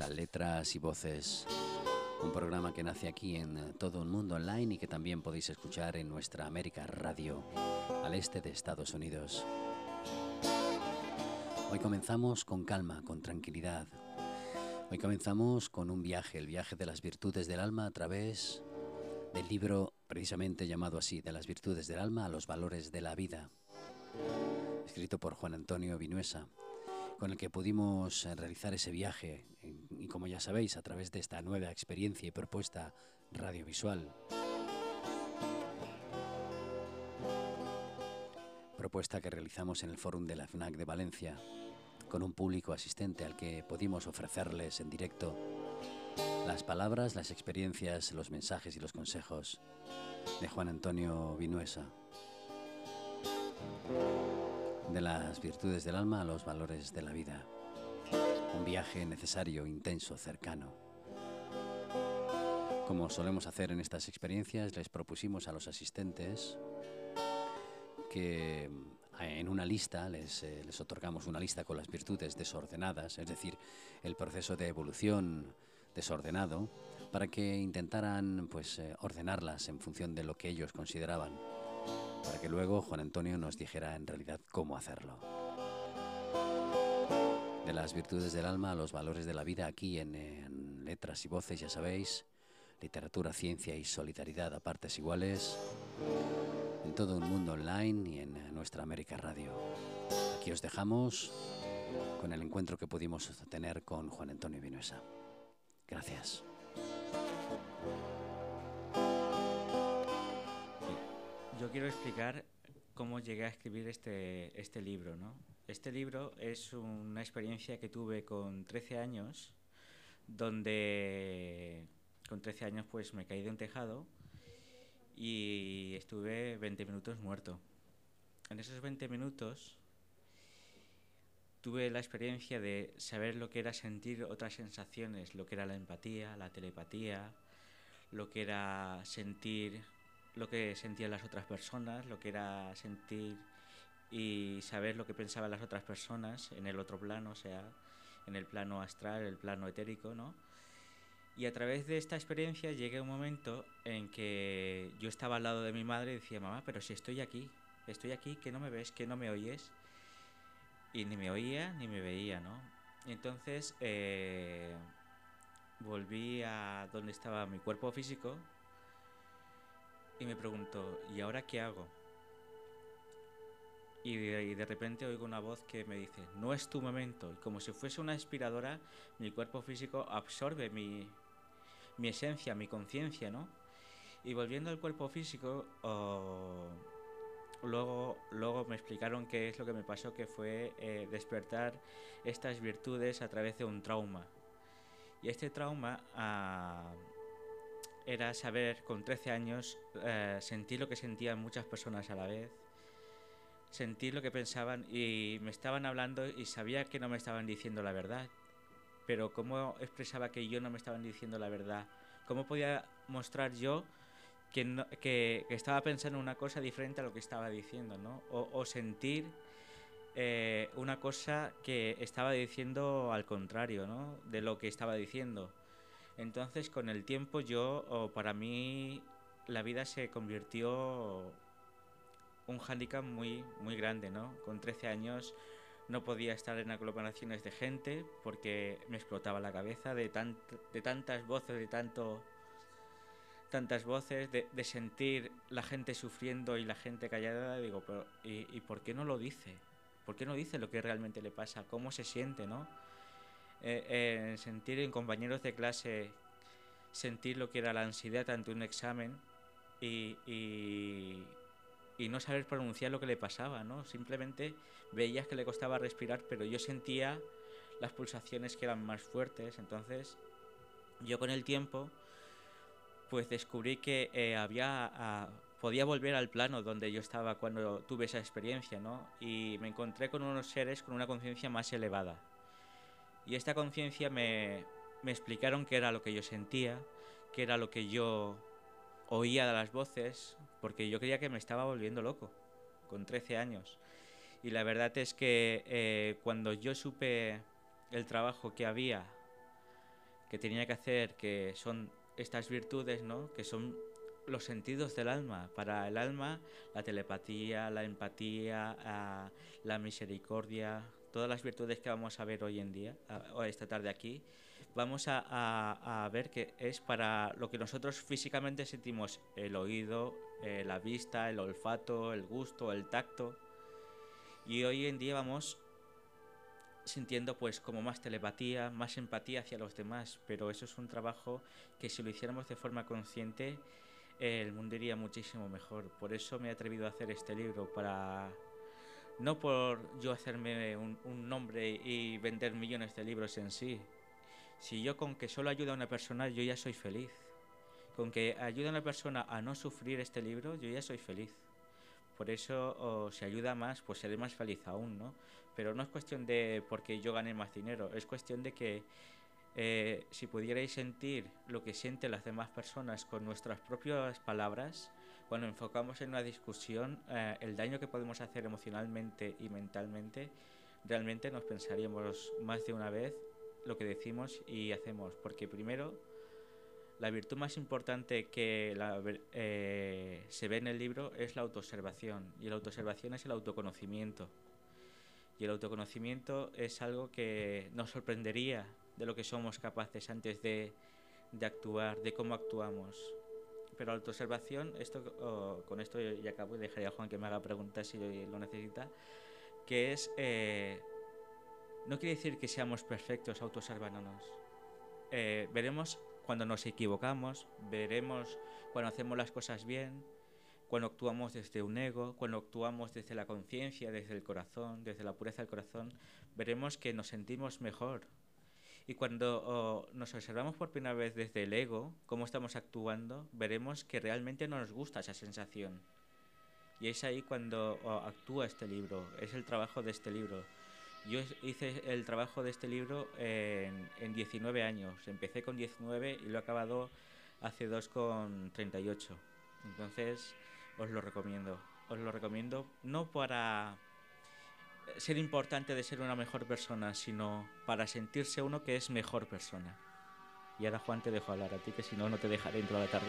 a Letras y Voces, un programa que nace aquí en todo un mundo online y que también podéis escuchar en nuestra América Radio, al este de Estados Unidos. Hoy comenzamos con calma, con tranquilidad. Hoy comenzamos con un viaje, el viaje de las virtudes del alma a través del libro precisamente llamado así, de las virtudes del alma a los valores de la vida, escrito por Juan Antonio Vinuesa con el que pudimos eh, realizar ese viaje y como ya sabéis a través de esta nueva experiencia y propuesta radiovisual. Propuesta que realizamos en el Fórum de la FNAC de Valencia con un público asistente al que pudimos ofrecerles en directo las palabras, las experiencias, los mensajes y los consejos de Juan Antonio Vinuesa de las virtudes del alma a los valores de la vida. Un viaje necesario, intenso, cercano. Como solemos hacer en estas experiencias, les propusimos a los asistentes que eh, en una lista les, eh, les, otorgamos una lista con las virtudes desordenadas, es decir, el proceso de evolución desordenado, para que intentaran pues eh, ordenarlas en función de lo que ellos consideraban para que luego Juan Antonio nos dijera en realidad cómo hacerlo. De las virtudes del alma a los valores de la vida aquí en, letras y voces, ya sabéis, literatura, ciencia y solidaridad a partes iguales, en todo un mundo online y en nuestra América Radio. Aquí os dejamos con el encuentro que pudimos tener con Juan Antonio Vinuesa. Gracias. Yo quiero explicar cómo llegué a escribir este, este libro. ¿no? Este libro es una experiencia que tuve con 13 años, donde con 13 años pues me caí de un tejado y estuve 20 minutos muerto. En esos 20 minutos tuve la experiencia de saber lo que era sentir otras sensaciones, lo que era la empatía, la telepatía, lo que era sentir lo que sentían las otras personas, lo que era sentir y saber lo que pensaban las otras personas en el otro plano, o sea, en el plano astral, el plano etérico, ¿no? Y a través de esta experiencia llegué a un momento en que yo estaba al lado de mi madre y decía, mamá, pero si estoy aquí, estoy aquí, que no me ves, que no me oyes. Y ni me oía ni me veía, ¿no? entonces eh, volví a donde estaba mi cuerpo físico, y me pregunto, ¿y ahora qué hago? Y de, repente oigo una voz que me dice, no es tu momento. Y como si fuese una aspiradora, mi cuerpo físico absorbe mi, mi esencia, mi conciencia, ¿no? Y volviendo al cuerpo físico, luego, luego me explicaron qué es lo que me pasó, que fue eh, despertar estas virtudes a través de un trauma. Y este trauma... Ah, era saber con 13 años eh, sentir lo que sentían muchas personas a la vez, sentir lo que pensaban y me estaban hablando y sabía que no me estaban diciendo la verdad. Pero ¿cómo expresaba que yo no me estaban diciendo la verdad? ¿Cómo podía mostrar yo que, que, estaba pensando una cosa diferente a lo que estaba diciendo? ¿no? O, sentir eh, una cosa que estaba diciendo al contrario ¿no? de lo que estaba diciendo. Entonces con el tiempo yo, para mí, la vida se convirtió un hándicap muy, muy grande, ¿no? Con 13 años no podía estar en aglomeraciones de gente porque me explotaba la cabeza de, tantas voces, de tanto tantas voces, de, sentir la gente sufriendo y la gente callada, digo, pero ¿y, ¿y, por qué no lo dice? ¿Por qué no dice lo que realmente le pasa? ¿Cómo se siente, no? Eh, sentir en compañeros de clase, sentir lo que era la ansiedad ante un examen y, y, no saber pronunciar lo que le pasaba, ¿no? Simplemente veías que le costaba respirar, pero yo sentía las pulsaciones que eran más fuertes, entonces yo con el tiempo pues descubrí que eh, había ah, podía volver al plano donde yo estaba cuando tuve esa experiencia, ¿no? Y me encontré con unos seres con una conciencia más elevada. Y esta conciencia me, me explicaron qué era lo que yo sentía, qué era lo que yo oía de las voces, porque yo creía que me estaba volviendo loco, con 13 años. Y la verdad es que eh, cuando yo supe el trabajo que había que tenía que hacer, que son estas virtudes, ¿no? Que son los sentidos del alma. Para el alma, la telepatía, la empatía, la misericordia, todas las virtudes que vamos a ver hoy en día, o esta tarde aquí, vamos a, ver que es para lo que nosotros físicamente sentimos, el oído, eh, la vista, el olfato, el gusto, el tacto. Y hoy en día vamos sintiendo pues como más telepatía, más empatía hacia los demás, pero eso es un trabajo que si lo hiciéramos de forma consciente el mundo iría muchísimo mejor. Por eso me he atrevido a hacer este libro, para no por yo hacerme un, nombre y vender millones de libros en sí. Si yo con que solo ayuda a una persona, yo ya soy feliz. Con que ayuda a una persona a no sufrir este libro, yo ya soy feliz. Por eso, o si ayuda más, pues seré más feliz aún, ¿no? Pero no es cuestión de porque yo gane más dinero, es cuestión de que eh, si pudierais sentir lo que sienten las demás personas con nuestras propias palabras, cuando enfocamos en una discusión, eh, el daño que podemos hacer emocionalmente y mentalmente, realmente nos pensaríamos más de una vez lo que decimos y hacemos. Porque primero, la virtud más importante que eh, se ve en el libro es la autoobservación. Y la autoobservación es el autoconocimiento. Y el autoconocimiento es algo que nos sorprendería de lo que somos capaces antes de, actuar, de cómo actuamos. Pero autoobservación, esto, con esto ya acabo y dejaría a Juan que me haga preguntas si lo necesita, que es, eh, no quiere decir que seamos perfectos autoobservándonos. Eh, veremos cuando nos equivocamos, veremos cuando hacemos las cosas bien, cuando actuamos desde un ego, cuando actuamos desde la conciencia, desde el corazón, desde la pureza del corazón, veremos que nos sentimos mejor, y cuando nos observamos por primera vez desde el ego, cómo estamos actuando, veremos que realmente no nos gusta esa sensación. Y es ahí cuando actúa este libro, es el trabajo de este libro. Yo hice el trabajo de este libro en, en 19 años. Empecé con 19 y lo he acabado hace dos con 38. Entonces, os lo recomiendo. Os lo recomiendo no para ser importante de ser una mejor persona, sino para sentirse uno que es mejor persona. Y ahora Juan te dejo hablar a ti, que si no, no te dejaré dentro de la tarde.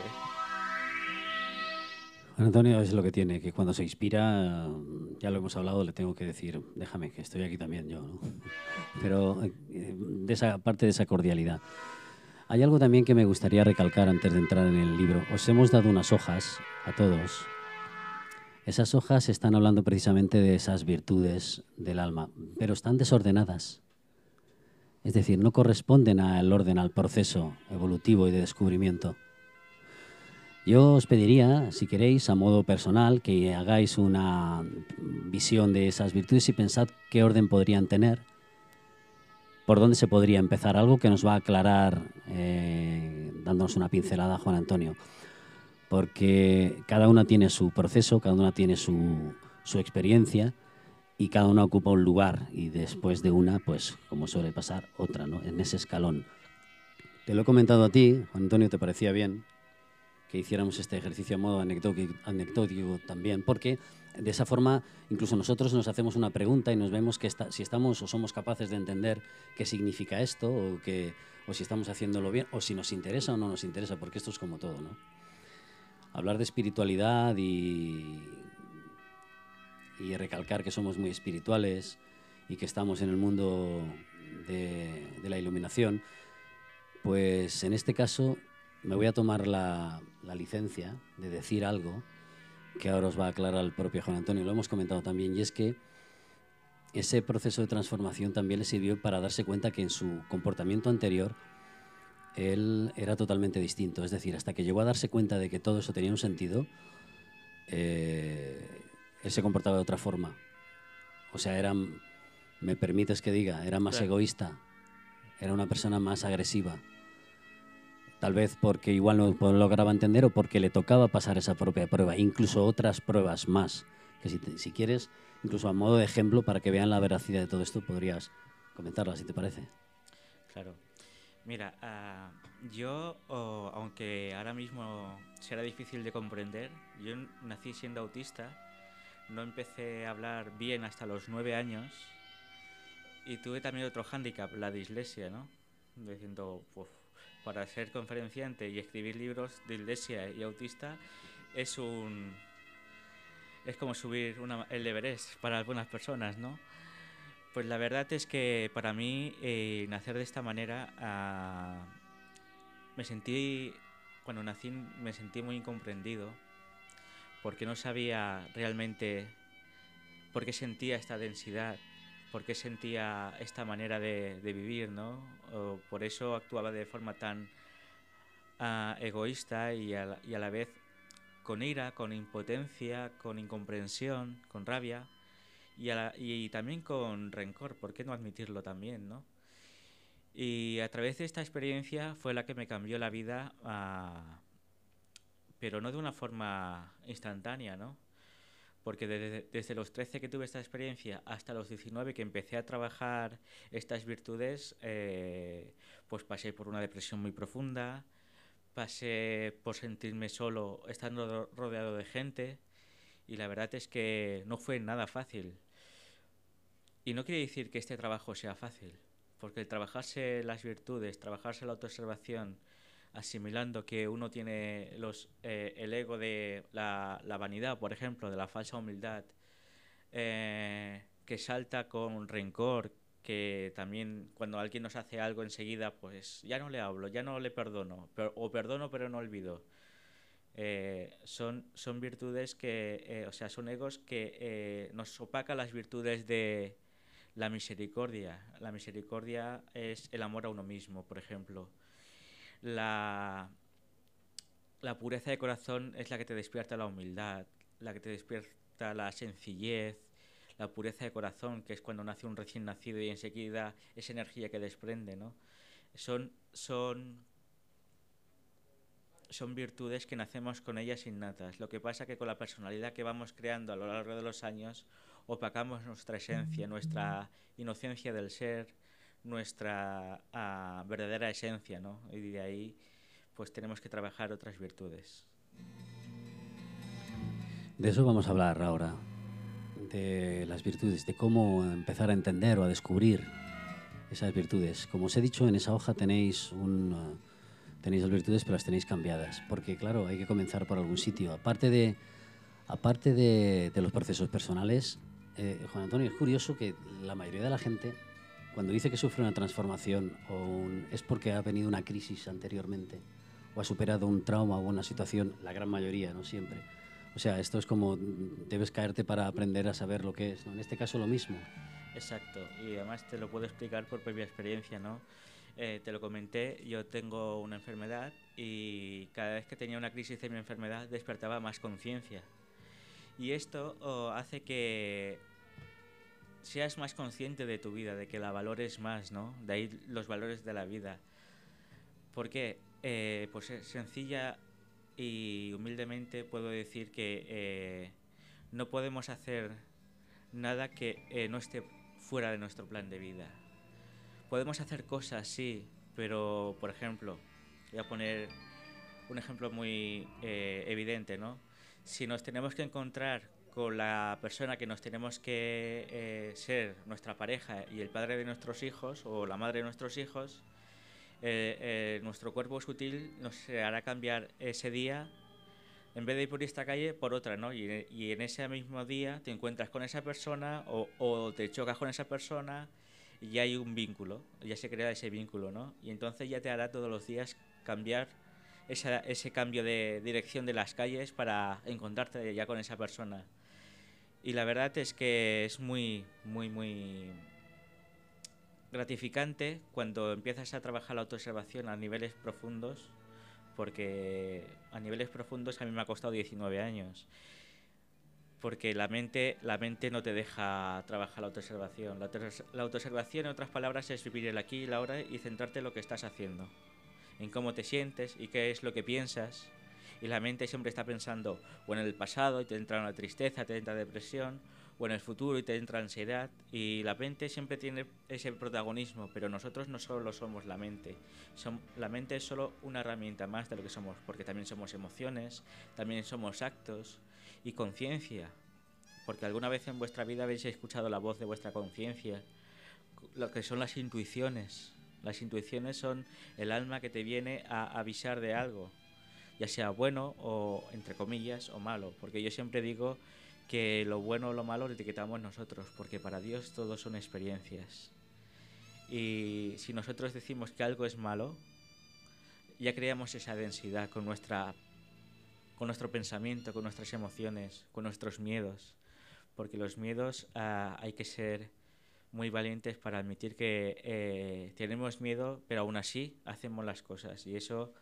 Antonio es lo que tiene, que cuando se inspira, ya lo hemos hablado, le tengo que decir, déjame, que estoy aquí también yo, ¿no? Pero eh, de esa parte de esa cordialidad. Hay algo también que me gustaría recalcar antes de entrar en el libro. Os hemos dado unas hojas a todos esas hojas están hablando precisamente de esas virtudes del alma, pero están desordenadas. Es decir, no corresponden al orden, al proceso evolutivo y de descubrimiento. Yo os pediría, si queréis, a modo personal, que hagáis una visión de esas virtudes y pensad qué orden podrían tener, por dónde se podría empezar, algo que nos va a aclarar eh, dándonos una pincelada Juan Antonio porque cada una tiene su proceso, cada una tiene su, experiencia y cada una ocupa un lugar y después de una, pues como suele pasar, otra, ¿no? En ese escalón. Te lo he comentado a ti, Juan Antonio, ¿te parecía bien que hiciéramos este ejercicio a modo anecdótico, también? Porque de esa forma incluso nosotros nos hacemos una pregunta y nos vemos que si estamos o somos capaces de entender qué significa esto o, que, o si estamos haciéndolo bien o si nos interesa o no nos interesa, porque esto es como todo, ¿no? Hablar de espiritualidad y, recalcar que somos muy espirituales y que estamos en el mundo de, la iluminación, pues en este caso me voy a tomar la, la, licencia de decir algo que ahora os va a aclarar el propio Juan Antonio, lo hemos comentado también, y es que ese proceso de transformación también le sirvió para darse cuenta que en su comportamiento anterior él era totalmente distinto. Es decir, hasta que llegó a darse cuenta de que todo eso tenía un sentido, eh, él se comportaba de otra forma. O sea, era, me permites que diga, era más egoísta, era una persona más agresiva. Tal vez porque igual no lograba entender o porque le tocaba pasar esa propia prueba, incluso otras pruebas más. Que si, si quieres, incluso a modo de ejemplo, para que vean la veracidad de todo esto, podrías comentarla, si te parece. Claro. Mira, ah, yo, aunque ahora mismo será difícil de comprender, yo nací siendo autista, no empecé a hablar bien hasta los nueve años y tuve también otro hándicap, la dislexia, ¿no? Diciendo, pues, para ser conferenciante y escribir libros de iglesia y autista es un es como subir el Everest para algunas personas, ¿no? Pues la verdad es que para mí eh, nacer de esta manera ah, me sentí cuando nací me sentí muy incomprendido porque no sabía realmente por qué sentía esta densidad, por qué sentía esta manera de, vivir, ¿no? por eso actuaba de forma tan ah, egoísta y a, la, vez con ira, con impotencia, con incomprensión, con rabia y, y también con rencor, ¿por qué no admitirlo también, no? Y a través de esta experiencia fue la que me cambió la vida, ah, pero no de una forma instantánea, ¿no? Porque desde, los 13 que tuve esta experiencia hasta los 19 que empecé a trabajar estas virtudes, eh, pues pasé por una depresión muy profunda, pasé por sentirme solo estando rodeado de gente y la verdad es que no fue nada fácil. Y no quiere decir que este trabajo sea fácil porque el trabajarse las virtudes, trabajarse la autoobservación, asimilando que uno tiene los, eh, el ego de la, vanidad, por ejemplo, de la falsa humildad, eh, que salta con rencor, que también cuando alguien nos hace algo enseguida, pues ya no le hablo, ya no le perdono, o perdono pero no olvido. Eh, son, son virtudes que, o sea, son egos que nos opacan las virtudes de, la misericordia. La misericordia es el amor a uno mismo, por ejemplo. La, la pureza de corazón es la que te despierta la humildad, la que te despierta la sencillez, la pureza de corazón, que es cuando nace un recién nacido y enseguida esa energía que desprende, ¿no? Son, son, son virtudes que nacemos con ellas innatas. Lo que pasa que con la personalidad que vamos creando a lo largo de los años, opacamos nuestra esencia, nuestra inocencia del ser, nuestra ah, verdadera esencia, ¿no? Y de ahí pues tenemos que trabajar otras virtudes. De eso vamos a hablar ahora, de las virtudes, de cómo empezar a entender o a descubrir esas virtudes. Como os he dicho, en esa hoja tenéis un... Ah, tenéis las virtudes, pero las tenéis cambiadas, porque claro, hay que comenzar por algún sitio. Aparte de, aparte de, de los procesos personales, eh, Juan Antonio, es curioso que la mayoría de la gente, cuando dice que sufre una transformación, o es porque ha venido una crisis anteriormente, o ha superado un trauma o una situación, la gran mayoría, no siempre. O sea, esto es como debes caerte para aprender a saber lo que es. En este caso lo mismo. Exacto, y además te lo puedo explicar por propia experiencia, ¿no? Eh, te lo comenté, yo tengo una enfermedad y cada vez que tenía una crisis de mi enfermedad despertaba más conciencia. Y esto oh, hace que seas más consciente de tu vida, de que la valores más, ¿no? De ahí los valores de la vida. ¿Por qué? Eh, pues sencilla y humildemente puedo decir que eh, no podemos hacer nada que eh, no esté fuera de nuestro plan de vida. Podemos hacer cosas, sí, pero por ejemplo, voy a poner un ejemplo muy evidente, ¿no? Si nos tenemos que encontrar con la persona que nos tenemos que eh, ser nuestra pareja y el padre de nuestros hijos o la madre de nuestros hijos, eh, eh, nuestro cuerpo sutil nos hará cambiar ese día, en vez de ir por esta calle, por otra, ¿no? Y, y en ese mismo día te encuentras con esa persona o, te chocas con esa persona y ya hay un vínculo, ya se crea ese vínculo, ¿no? Y entonces ya te hará todos los días cambiar ese cambio de dirección de las calles para encontrarte ya con esa persona. Y la verdad es que es muy, muy, muy gratificante cuando empiezas a trabajar la autoobservación a niveles profundos, porque a niveles profundos a mí me ha costado 19 años, porque la mente, la mente no te deja trabajar la autoobservación. La, la autoobservación, en otras palabras, es vivir el aquí y la ahora y centrarte en lo que estás haciendo, en cómo te sientes y qué es lo que piensas y la mente siempre está pensando o en el pasado y te entra una tristeza, te entra depresión, o en el futuro y te entra ansiedad. Y la mente siempre tiene ese protagonismo, pero nosotros no solo somos la mente, la mente es solo una herramienta más de lo que somos, porque también somos emociones, también somos actos y conciencia, porque alguna vez en vuestra vida habéis escuchado la voz de vuestra conciencia, lo que son las intuiciones, Las intuiciones son el alma que te viene a avisar de algo, ya sea bueno o, entre comillas, o malo. Porque yo siempre digo que lo bueno o lo malo lo etiquetamos nosotros, porque para Dios todo son experiencias. Y si nosotros decimos que algo es malo, ya creamos esa densidad con, nuestra, con nuestro pensamiento, con nuestras emociones, con nuestros miedos. Porque los miedos ah, hay que ser muy valientes para admitir que eh, tenemos miedo, pero aún así hacemos las cosas. Y eso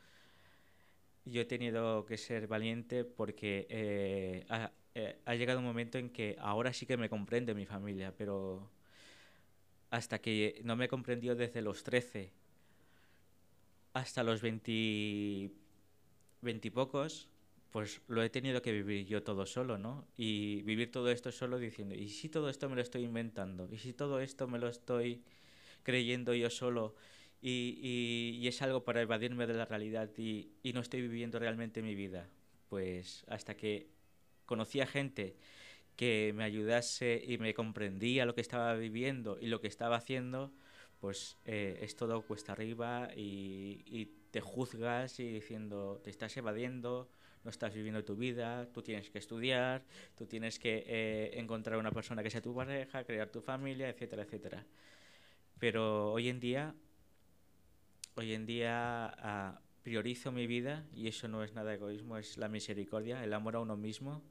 yo he tenido que ser valiente porque eh, ha, eh, ha, llegado un momento en que ahora sí que me comprende mi familia, pero hasta que no me comprendió desde los 13 hasta los 20, 20 pocos, pues lo he tenido que vivir yo todo solo, ¿no? Y vivir todo esto solo diciendo, ¿y si todo esto me lo estoy inventando? ¿Y si todo esto me lo estoy creyendo yo solo? Y, y, es algo para evadirme de la realidad y, y, no estoy viviendo realmente mi vida. Pues hasta que conocí a gente que me ayudase y me comprendía lo que estaba viviendo y lo que estaba haciendo, pues eh, es todo cuesta arriba y, y te juzgas y diciendo, te estás evadiendo, no estás viviendo tu vida, tú tienes que estudiar, tú tienes que eh, encontrar una persona que sea tu pareja, crear tu familia, etcétera, etcétera. Pero hoy en día, hoy en día uh, priorizo mi vida y eso no es nada egoísmo, es la misericordia, el amor a uno mismo,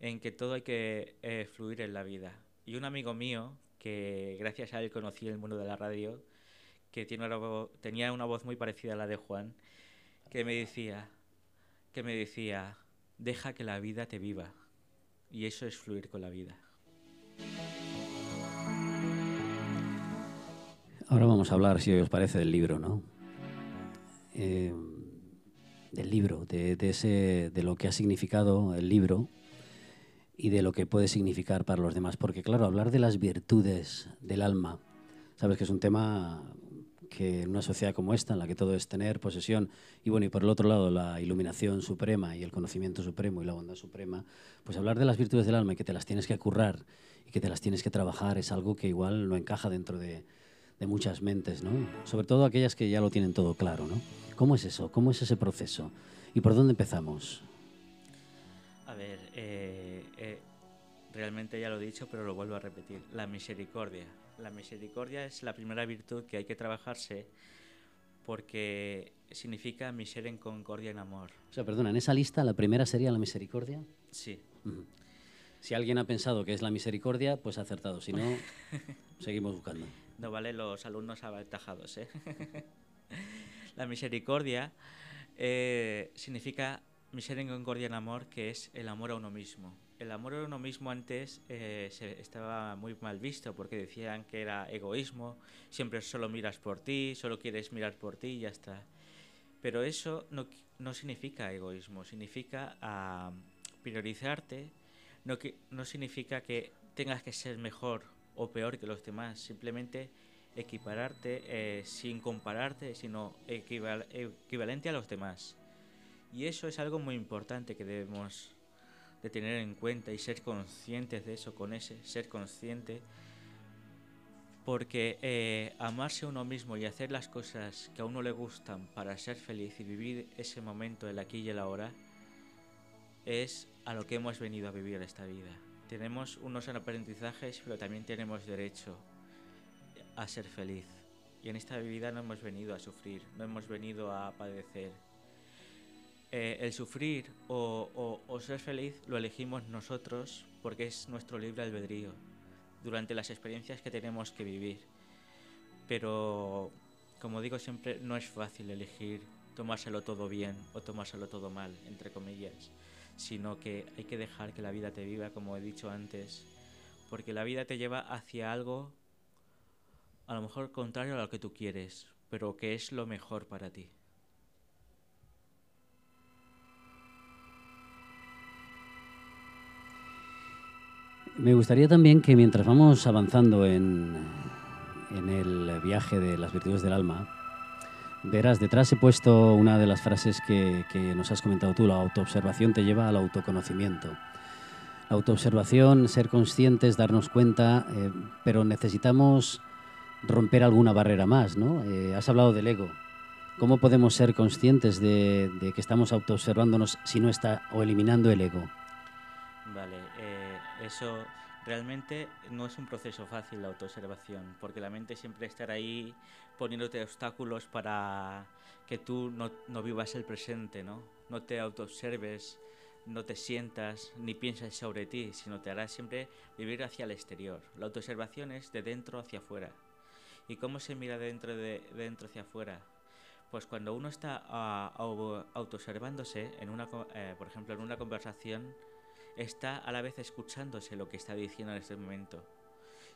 en que todo hay que eh, fluir en la vida. Y un amigo mío, que gracias a él conocí el mundo de la radio, que tiene una tenía una voz muy parecida a la de Juan, que me decía, que me decía, deja que la vida te viva. Y eso es fluir con la vida. Ahora vamos a hablar, si os parece, del libro, ¿no? Eh, del libro, de, de, ese, de lo que ha significado el libro y de lo que puede significar para los demás. Porque, claro, hablar de las virtudes del alma, sabes que es un tema que en una sociedad como esta, en la que todo es tener posesión, y bueno, y por el otro lado la iluminación suprema y el conocimiento supremo y la bondad suprema, pues hablar de las virtudes del alma y que te las tienes que currar y que te las tienes que trabajar es algo que igual no encaja dentro de, de muchas mentes, ¿no? Sobre todo aquellas que ya lo tienen todo claro, ¿no? ¿Cómo es eso? ¿Cómo es ese proceso? ¿Y por dónde empezamos? A ver, eh, eh, realmente ya lo he dicho, pero lo vuelvo a repetir. La misericordia la misericordia es la primera virtud que hay que trabajarse porque significa mi ser en concordia en amor. O sea, perdona, en esa lista la primera sería la misericordia. Sí. Uh -huh. Si alguien ha pensado que es la misericordia, pues ha acertado. Si no, seguimos buscando. No vale los alumnos aventajados. ¿eh? la misericordia eh, significa mi ser en concordia en amor, que es el amor a uno mismo el amor a uno mismo antes eh, se, estaba muy mal visto porque decían que era egoísmo, siempre solo miras por ti, solo quieres mirar por ti y ya está. Pero eso no, no significa egoísmo, significa uh, priorizarte, no, que, no significa que tengas que ser mejor o peor que los demás, simplemente equipararte eh, sin compararte, sino equival equivalente a los demás. Y eso es algo muy importante que debemos de tener en cuenta y ser conscientes de eso con ese ser consciente porque eh, amarse uno mismo y hacer las cosas que a uno le gustan para ser feliz y vivir ese momento, el aquí y el ahora, es a lo que hemos venido a vivir esta vida. Tenemos unos aprendizajes, pero también tenemos derecho a ser feliz. Y en esta vida no hemos venido a sufrir, no hemos venido a padecer, eh, el sufrir o, o, ser feliz lo elegimos nosotros porque es nuestro libre albedrío durante las experiencias que tenemos que vivir. Pero, como digo siempre, no es fácil elegir tomárselo todo bien o tomárselo todo mal, entre comillas, sino que hay que dejar que la vida te viva, como he dicho antes, porque la vida te lleva hacia algo a lo mejor contrario a lo que tú quieres, pero que es lo mejor para ti. Me gustaría también que mientras vamos avanzando en, en, el viaje de las virtudes del alma, verás, detrás he puesto una de las frases que, que nos has comentado tú, la autoobservación te lleva al autoconocimiento. La autoobservación, ser conscientes, darnos cuenta, eh, pero necesitamos romper alguna barrera más, ¿no? Eh, has hablado del ego. ¿Cómo podemos ser conscientes de, que estamos autoobservándonos si no está o eliminando el ego? Vale, eh, eso realmente no es un proceso fácil la autoobservación, porque la mente siempre estará ahí poniéndote obstáculos para que tú no, no vivas el presente, ¿no? No te autoobserves, no te sientas ni piensas sobre ti, sino te hará siempre vivir hacia el exterior. La autoobservación es de dentro hacia afuera. ¿Y cómo se mira de dentro, de, dentro hacia afuera? Pues cuando uno está uh, autoobservándose, en una, eh, por ejemplo, en una conversación, está a la vez escuchándose lo que está diciendo en ese momento.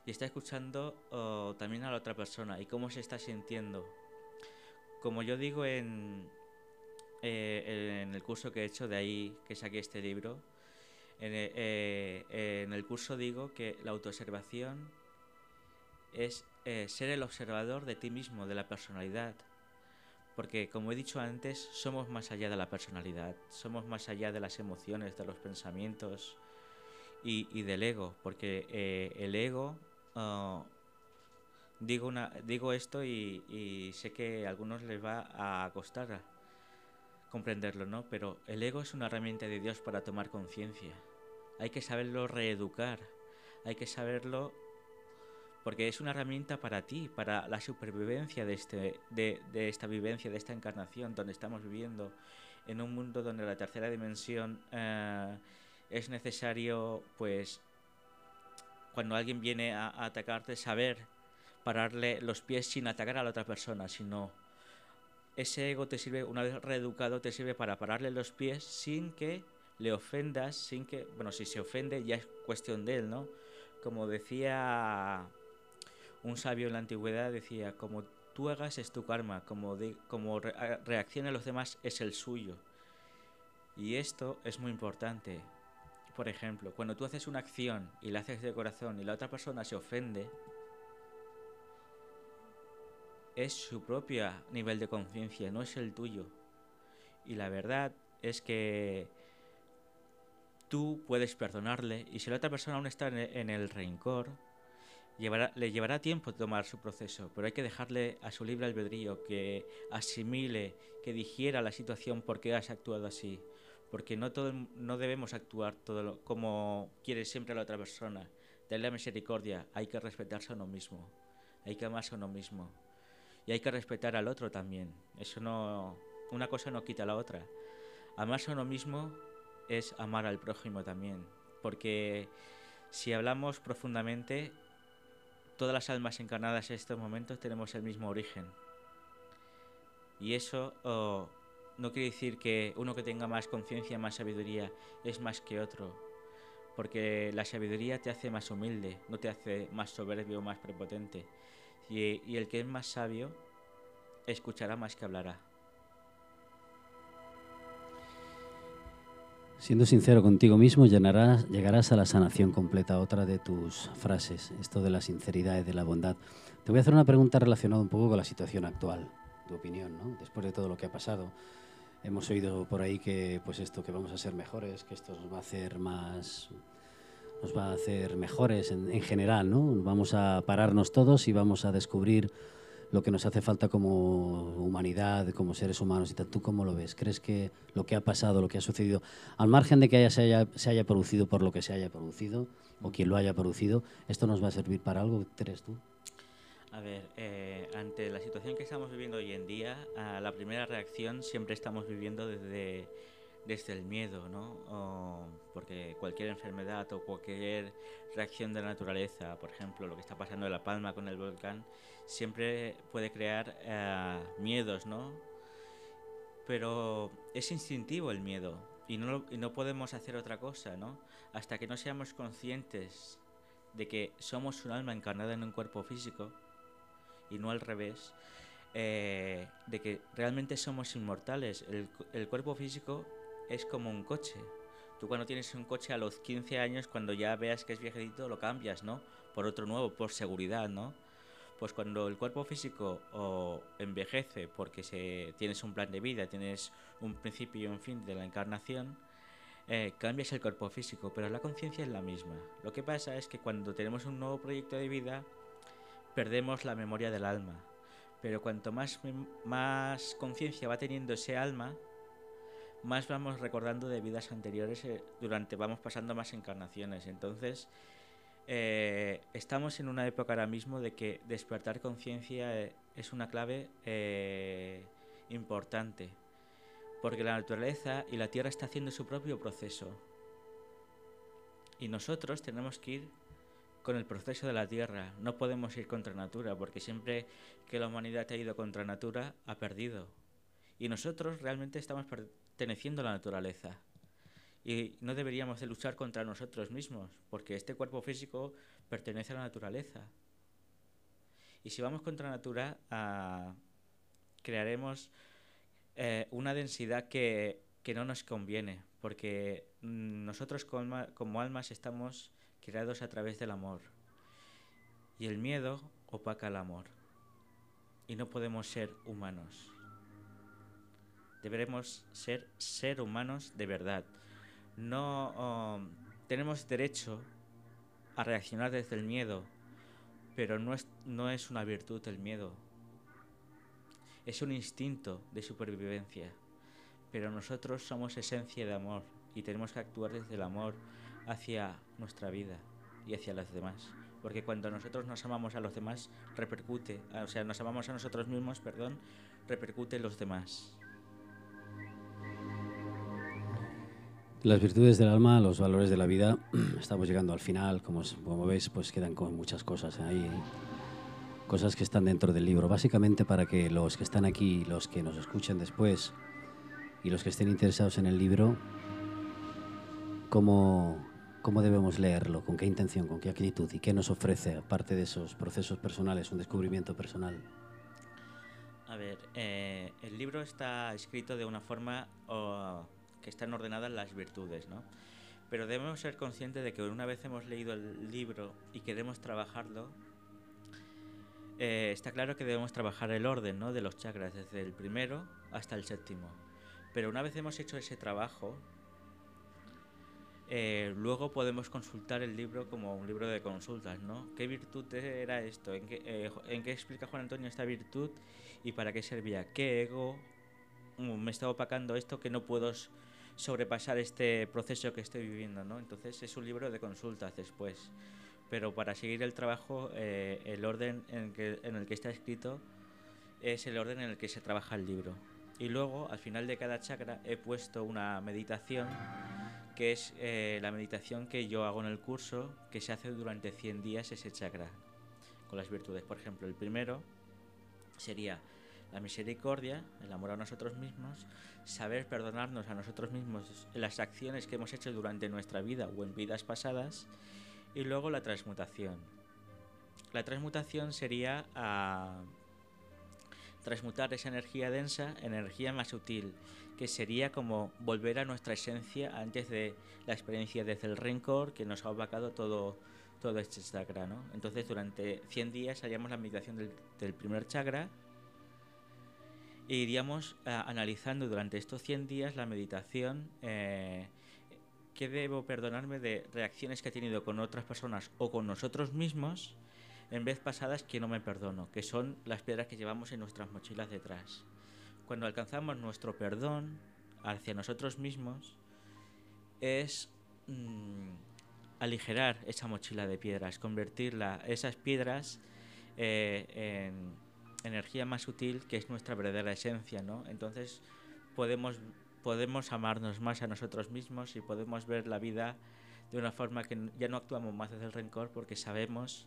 Y está escuchando oh, también a la otra persona y cómo se está sintiendo. Como yo digo en, eh, el curso que he hecho, de ahí que saqué este libro, en, eh, en el curso digo que la autoobservación es eh, ser el observador de ti mismo, de la personalidad. Porque, como he dicho antes, somos más allá de la personalidad, somos más allá de las emociones, de los pensamientos y, del ego. Porque eh, el ego, ah, digo, una, digo esto y, sé que a algunos les va a costar comprenderlo, ¿no? Pero el ego es una herramienta de Dios para tomar conciencia. Hay que saberlo reeducar, hay que saberlo porque es una herramienta para ti, para la supervivencia de, este, de, esta vivencia, de esta encarnación, donde estamos viviendo en un mundo donde la tercera dimensión eh, es necesario, pues, cuando alguien viene a, a, atacarte, saber pararle los pies sin atacar a la otra persona, sino ese ego te sirve, una vez reeducado, te sirve para pararle los pies sin que le ofendas, sin que, bueno, si se ofende ya es cuestión de él, ¿no? Como decía un sabio en la antigüedad decía, como tú hagas es tu karma, como, de, como reaccionen los demás es el suyo. Y esto es muy importante. Por ejemplo, cuando tú haces una acción y la haces de corazón y la otra persona se ofende, es su propio nivel de conciencia, no es el tuyo. Y la verdad es que tú puedes perdonarle y si la otra persona aún está en el rencor, le llevará tiempo tomar su proceso, pero hay que dejarle a su libre albedrío que asimile, que digiera la situación porque has actuado así. Porque no, todo, no debemos actuar todo como quiere siempre la otra persona. Darle la misericordia, hay que respetarse a uno mismo, hay que amarse a uno mismo. Y hay que respetar al otro también. Eso no, una cosa no quita la otra. Amarse a uno mismo es amar al prójimo también. Porque si hablamos profundamente, todas las almas encarnadas en estos momentos tenemos el mismo origen. Y eso no quiere decir que uno que tenga más conciencia, más sabiduría, es más que otro. Porque la sabiduría te hace más humilde, no te hace más soberbio más prepotente. y el que es más sabio escuchará más que hablará. Siendo sincero contigo mismo, llegarás a la sanación completa. Otra de tus frases, esto de la sinceridad y de la bondad. Te voy a hacer una pregunta relacionada un poco con la situación actual, tu opinión, ¿no? Después de todo lo que ha pasado, hemos oído por ahí que, pues esto, que vamos a ser mejores, que esto nos va a hacer más, nos va a hacer mejores en, en general, ¿no? Vamos a pararnos todos y vamos a descubrir lo que nos hace falta como humanidad, como seres humanos y tal. ¿Tú cómo lo ves? ¿Crees que lo que ha pasado, lo que ha sucedido, al margen de que haya, se, haya, se haya producido por lo que se haya producido o quien lo haya producido, esto nos va a servir para algo? ¿Crees tú? A ver, eh, ante la situación que estamos viviendo hoy en día, la primera reacción siempre estamos viviendo desde, desde el miedo, ¿no? porque cualquier enfermedad o cualquier reacción de la naturaleza, por ejemplo, lo que está pasando en La Palma con el volcán, siempre puede crear eh, miedos, ¿no? Pero es instintivo el miedo y no, no podemos hacer otra cosa, ¿no? Hasta que no seamos conscientes de que somos un alma encarnada en un cuerpo físico y no al revés, eh, de que realmente somos inmortales. El, el, cuerpo físico es como un coche. Tú cuando tienes un coche a los 15 años, cuando ya veas que es viejito, lo cambias, ¿no? Por otro nuevo, por seguridad, ¿no? Pues cuando el cuerpo físico envejece porque se, tienes un plan de vida, tienes un principio y un fin de la encarnación, eh, cambias el cuerpo físico, pero la conciencia es la misma. Lo que pasa es que cuando tenemos un nuevo proyecto de vida, perdemos la memoria del alma. Pero cuanto más, más conciencia va teniendo ese alma, más vamos recordando de vidas anteriores eh, durante vamos pasando más encarnaciones. Entonces, eh, estamos en una época ahora mismo de que despertar conciencia eh, es una clave importante, porque la naturaleza y la tierra está haciendo su propio proceso. Y nosotros tenemos que ir con el proceso de la tierra, no podemos ir contra natura, porque siempre que la humanidad ha ido contra natura, ha perdido. Y nosotros realmente estamos perteneciendo a la naturaleza. Y no deberíamos de luchar contra nosotros mismos, porque este cuerpo físico pertenece a la naturaleza. Y si vamos contra natura, ah, crearemos eh, una densidad que, no nos conviene, porque mm, nosotros como, almas estamos creados a través del amor. Y el miedo opaca el amor. Y no podemos ser humanos. Deberemos ser ser humanos de verdad. No um, tenemos derecho a reaccionar desde el miedo, pero no es, no es una virtud el miedo. Es un instinto de supervivencia. Pero nosotros somos esencia de amor y tenemos que actuar desde el amor hacia nuestra vida y hacia los demás. Porque cuando nosotros nos amamos a los demás, repercute, o sea, nos amamos a nosotros mismos, perdón, repercute en los demás. Las virtudes del alma, los valores de la vida, estamos llegando al final, como, como veis, pues quedan con muchas cosas ahí, cosas que están dentro del libro, básicamente para que los que están aquí, los que nos escuchen después y los que estén interesados en el libro, como ¿Cómo debemos leerlo? ¿Con qué intención? ¿Con qué actitud? ¿Y qué nos ofrece, aparte de esos procesos personales, un descubrimiento personal? A ver, eh, el libro está escrito de una forma que están ordenadas las virtudes, ¿no? Pero debemos ser conscientes de que una vez hemos leído el libro y queremos trabajarlo, eh, está claro que debemos trabajar el orden ¿no? de los chakras, desde el primero hasta el séptimo. Pero una vez hemos hecho ese trabajo, eh, luego podemos consultar el libro como un libro de consultas, ¿no? ¿Qué virtud era esto? ¿En qué, eh, ¿En qué, explica Juan Antonio esta virtud y para qué servía? ¿Qué ego mm, me está opacando esto que no puedo sobrepasar este proceso que estoy viviendo, ¿no? Entonces es un libro de consultas después. Pero para seguir el trabajo, eh, el orden en, el que está escrito es el orden en el que se trabaja el libro. Y luego, al final de cada chakra, he puesto una meditación que es eh, la meditación que yo hago en el curso, que se hace durante 100 días ese chakra, con las virtudes. Por ejemplo, el primero sería la misericordia, el amor a nosotros mismos, saber perdonarnos a nosotros mismos las acciones que hemos hecho durante nuestra vida o en vidas pasadas, y luego la transmutación. La transmutación sería a transmutar esa energía densa en energía más sutil, que sería como volver a nuestra esencia antes de la experiencia desde el rencor que nos ha opacado todo, todo este chakra. ¿no? Entonces durante 100 días haríamos la meditación del, primer chakra e iríamos eh, analizando durante estos 100 días la meditación. Eh, ¿Qué debo perdonarme de reacciones que he tenido con otras personas o con nosotros mismos en vez pasadas que no me perdono, que son las piedras que llevamos en nuestras mochilas detrás. Cuando alcanzamos nuestro perdón hacia nosotros mismos, es mm, aligerar esa mochila de piedras, convertirla, esas piedras, eh, en energía más sutil que es nuestra verdadera esencia, ¿no? Entonces podemos, podemos amarnos más a nosotros mismos y podemos ver la vida de una forma que ya no actuamos más desde el rencor porque sabemos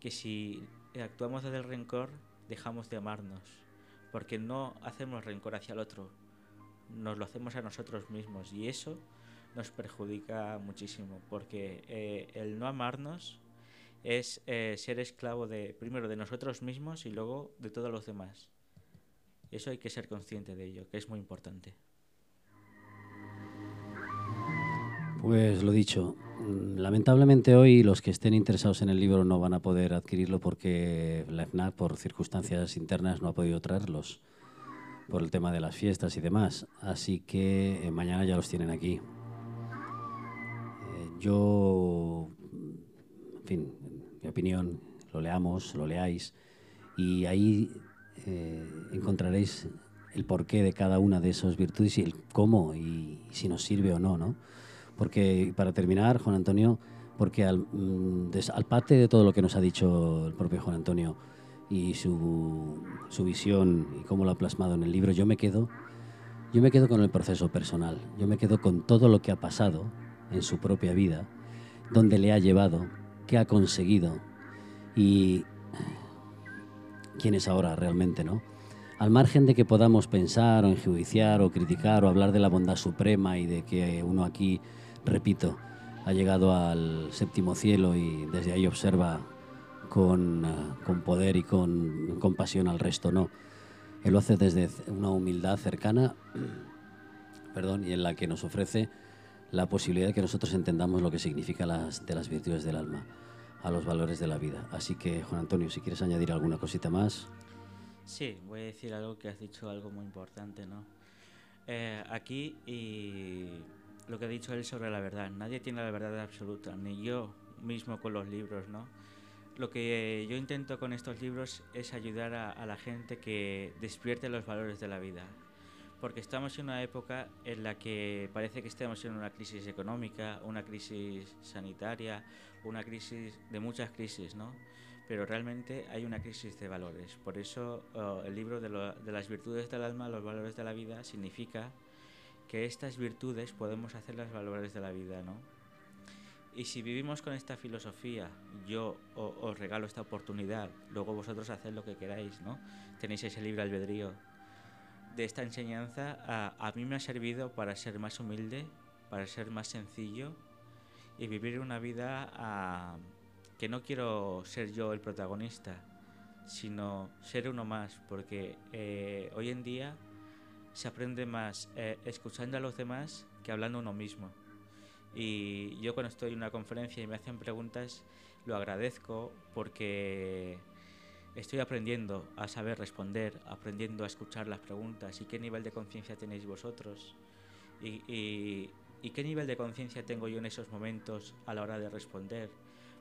que si actuamos desde el rencor, dejamos de amarnos, porque no hacemos rencor hacia el otro, nos lo hacemos a nosotros mismos y eso nos perjudica muchísimo, porque eh, el no amarnos es eh, ser esclavo de primero de nosotros mismos y luego de todos los demás. Eso hay que ser consciente de ello, que es muy importante. Pues lo dicho, mm, lamentablemente hoy los que estén interesados en el libro no van a poder adquirirlo porque la FNAC por circunstancias internas no ha podido traerlos por el tema de las fiestas y demás. Así que eh, mañana ya los tienen aquí. Eh, yo, en fin, mi opinión, lo leamos, lo leáis, y ahí eh, encontraréis el porqué de cada una de esas virtudes y el cómo y, si nos sirve o no, ¿no? Porque, para terminar, Juan Antonio, porque al, mm, al parte de todo lo que nos ha dicho el propio Juan Antonio y su, su visión y cómo lo ha plasmado en el libro, yo me quedo yo me quedo con el proceso personal, yo me quedo con todo lo que ha pasado en su propia vida, dónde le ha llevado, qué ha conseguido y quién es ahora realmente, ¿no? Al margen de que podamos pensar o enjuiciar o criticar o hablar de la bondad suprema y de que uno aquí, repito, ha llegado al séptimo cielo y desde ahí observa con, eh, con poder y con compasión al resto, no él lo hace desde una humildad cercana perdón, y en la que nos ofrece la posibilidad de que nosotros entendamos lo que significa las, de las virtudes del alma a los valores de la vida. Así que, Juan Antonio, si quieres añadir alguna cosita más. Sí, voy a decir algo que has dicho, algo muy importante, ¿no? Eh, aquí y lo que ha dicho él sobre la verdad. Nadie tiene la verdad absoluta, ni yo mismo con los libros, ¿no? Lo que yo intento con estos libros es ayudar a, la gente que despierte los valores de la vida, porque estamos en una época en la que parece que estamos en una crisis económica, una crisis sanitaria, una crisis de muchas crisis, ¿no? Pero realmente hay una crisis de valores. Por eso oh, el libro de, de las virtudes del alma, los valores de la vida, significa que estas virtudes podemos hacer los valores de la vida, ¿no? Y si vivimos con esta filosofía, yo os regalo esta oportunidad, luego vosotros haced lo que queráis, ¿no? Tenéis ese libre albedrío. De esta enseñanza a, mí me ha servido para ser más humilde, para ser más sencillo y vivir una vida que no quiero ser yo el protagonista, sino ser uno más, porque eh, hoy en día se aprende más eh, escuchando a los demás que hablando uno mismo. Y yo cuando estoy en una conferencia y me hacen preguntas, lo agradezco porque estoy aprendiendo a saber responder, aprendiendo a escuchar las preguntas y qué nivel de conciencia tenéis vosotros y, qué nivel de conciencia tengo yo en esos momentos a la hora de responder.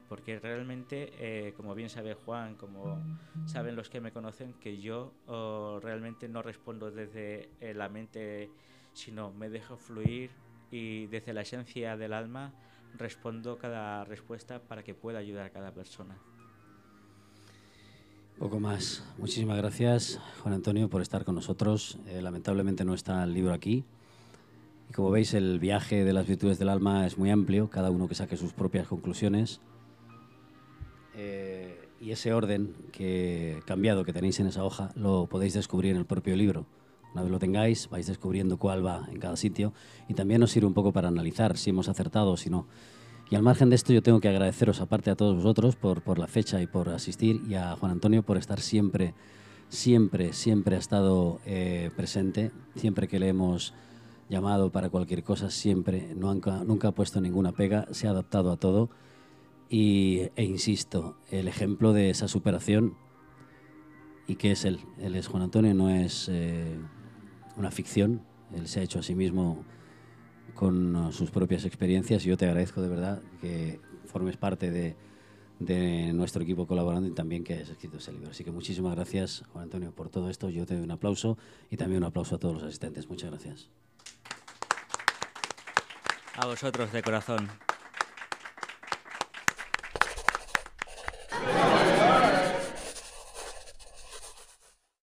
Porque realmente, eh, como bien sabe Juan, como saben los que me conocen, que yo oh, realmente no respondo desde eh, la mente, sino me dejo fluir, y desde la esencia del alma respondo cada respuesta para que pueda ayudar a cada persona. Poco más. Muchísimas gracias, Juan Antonio, por estar con nosotros. Eh, lamentablemente no está el libro aquí. Y como veis, el viaje de las virtudes del alma es muy amplio, cada uno que saque sus propias conclusiones. Eh, y ese orden que cambiado que tenéis en esa hoja lo podéis descubrir en el propio libro. Una vez lo tengáis, vais descubriendo cuál va en cada sitio y también nos sirve un poco para analizar si hemos acertado o si no. Y al margen de esto, yo tengo que agradeceros, aparte a todos vosotros, por, por la fecha y por asistir, y a Juan Antonio por estar siempre, siempre, siempre ha estado eh, presente, siempre que le hemos llamado para cualquier cosa, siempre, nunca, nunca ha puesto ninguna pega, se ha adaptado a todo. Y, e insisto, el ejemplo de esa superación, y que es él, él es Juan Antonio, no es eh, una ficción, él se ha hecho a sí mismo con uh, sus propias experiencias y yo te agradezco de verdad que formes parte de, de, nuestro equipo colaborando y también que hayas escrito ese libro. Así que muchísimas gracias, Juan Antonio, por todo esto. Yo te doy un aplauso y también un aplauso a todos los asistentes. Muchas gracias. A vosotros de corazón.